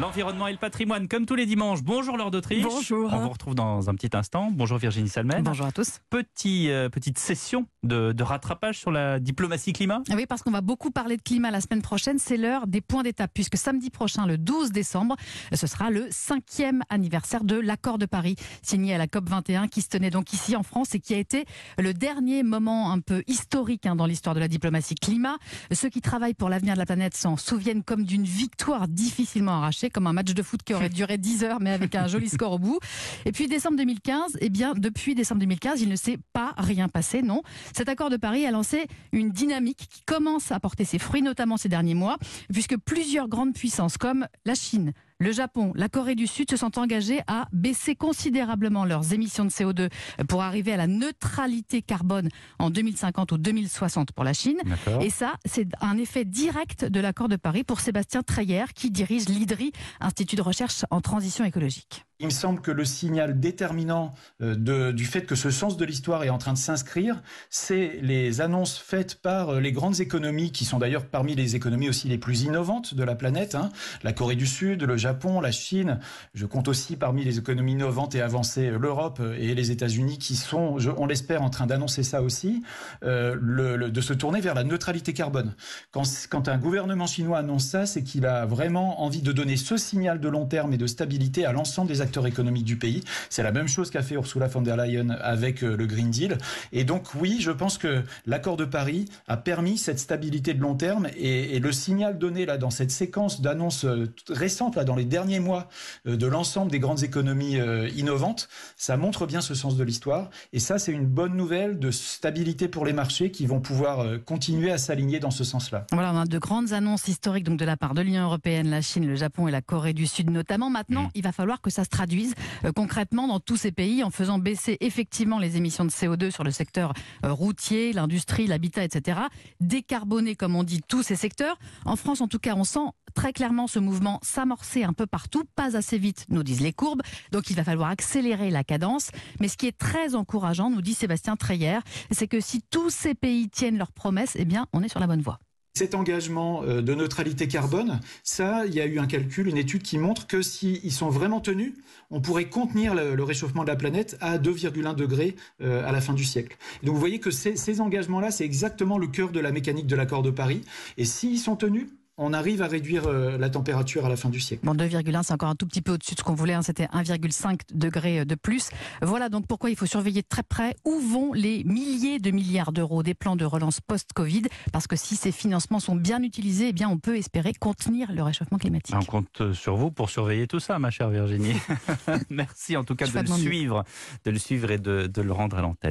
L'environnement et le patrimoine, comme tous les dimanches. Bonjour Laure d'Autriche. Bonjour. On vous retrouve dans un petit instant. Bonjour Virginie Salmen. Bonjour à tous. Petit, euh, petite session de, de rattrapage sur la diplomatie climat. Ah Oui, parce qu'on va beaucoup parler de climat la semaine prochaine. C'est l'heure des points d'étape, puisque samedi prochain, le 12 décembre, ce sera le cinquième anniversaire de l'accord de Paris, signé à la COP 21, qui se tenait donc ici en France et qui a été le dernier moment un peu historique hein, dans l'histoire de la diplomatie climat. Ceux qui travaillent pour l'avenir de la planète s'en souviennent comme d'une victoire difficilement arrachée, comme un match de foot qui aurait duré 10 heures, mais avec un joli score au bout. Et puis décembre 2015, eh bien, depuis décembre 2015, il ne s'est pas rien passé, non. Cet accord de Paris a lancé une dynamique qui commence à porter ses fruits, notamment ces derniers mois, puisque plusieurs grandes puissances comme la Chine, le Japon, la Corée du Sud se sont engagés à baisser considérablement leurs émissions de CO2 pour arriver à la neutralité carbone en 2050 ou 2060 pour la Chine. Et ça, c'est un effet direct de l'accord de Paris pour Sébastien Treyer, qui dirige l'IDRI, Institut de recherche en transition écologique. Il me semble que le signal déterminant euh, du fait que ce sens de l'histoire est en train de s'inscrire, c'est les annonces faites par euh, les grandes économies, qui sont d'ailleurs parmi les économies aussi les plus innovantes de la planète. hein. La Corée du Sud, le Japon, la Chine. Je compte aussi parmi les économies innovantes et avancées euh, l'Europe et les États-Unis, qui sont, on l'espère, en train d'annoncer ça aussi, de se tourner vers la neutralité carbone. Quand, quand un gouvernement chinois annonce ça, c'est qu'il a vraiment envie de donner ce signal de long terme et de stabilité à l'ensemble des acteurs économiques du pays. C'est la même chose qu'a fait Ursula von der Leyen avec euh, le Green Deal. Et donc oui, je pense que l'accord de Paris a permis cette stabilité de long terme et, et le signal donné là dans cette séquence d'annonces euh, récentes là dans les derniers mois euh, de l'ensemble des grandes économies innovantes, ça montre bien ce sens de l'histoire. Et ça, c'est une bonne nouvelle de stabilité pour les marchés qui vont pouvoir continuer à s'aligner dans ce sens-là. Voilà, on a de grandes annonces historiques donc de la part de l'Union européenne, la Chine, le Japon et la Corée du Sud notamment. Maintenant, Mmh. il va falloir que ça se traduise euh, concrètement dans tous ces pays en faisant baisser effectivement les émissions de CO2 sur le secteur euh, routier, l'industrie, l'habitat, etc. Décarboner, comme on dit, tous ces secteurs. En France, en tout cas, on sent très clairement ce mouvement s'amorcer un peu partout, pas assez vite, nous disent les courbes. Donc il va falloir accélérer la cadence. Mais ce qui est très encourageant, nous dit Sébastien Treyer, c'est que si tous ces pays tiennent leurs promesses, eh bien, on est sur la bonne voie. Cet engagement euh, de neutralité carbone, ça, il y a eu un calcul, une étude qui montre que s'ils sont vraiment tenus, on pourrait contenir le, réchauffement de la planète à 2,1 degrés euh, à la fin du siècle. Donc vous voyez que ces engagements-là, c'est exactement le cœur de la mécanique de l'accord de Paris. Et s'ils sont tenus, on arrive à réduire euh, la température à la fin du siècle. Bon, 2,1, c'est encore un tout petit peu au-dessus de ce qu'on voulait. hein. C'était 1,5 degré de plus. Voilà donc pourquoi il faut surveiller de très près où vont les milliers de milliards d'euros des plans de relance post-Covid. Parce que si ces financements sont bien utilisés, eh bien, on peut espérer contenir le réchauffement climatique. On compte sur vous pour surveiller tout ça, ma chère Virginie. Merci en tout cas Je de le suivre, de le suivre et de, de le rendre à l'antenne.